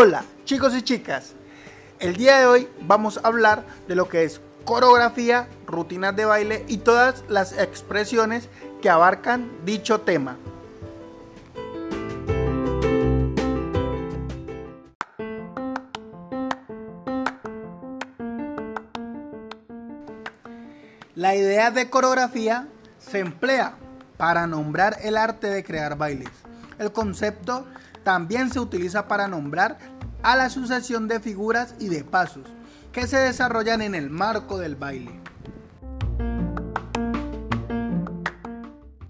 Hola chicos y chicas, el día de hoy vamos a hablar de lo que es coreografía, rutinas de baile y todas las expresiones que abarcan dicho tema. La idea de coreografía se emplea para nombrar el arte de crear bailes. El concepto también se utiliza para nombrar a la sucesión de figuras y de pasos que se desarrollan en el marco del baile.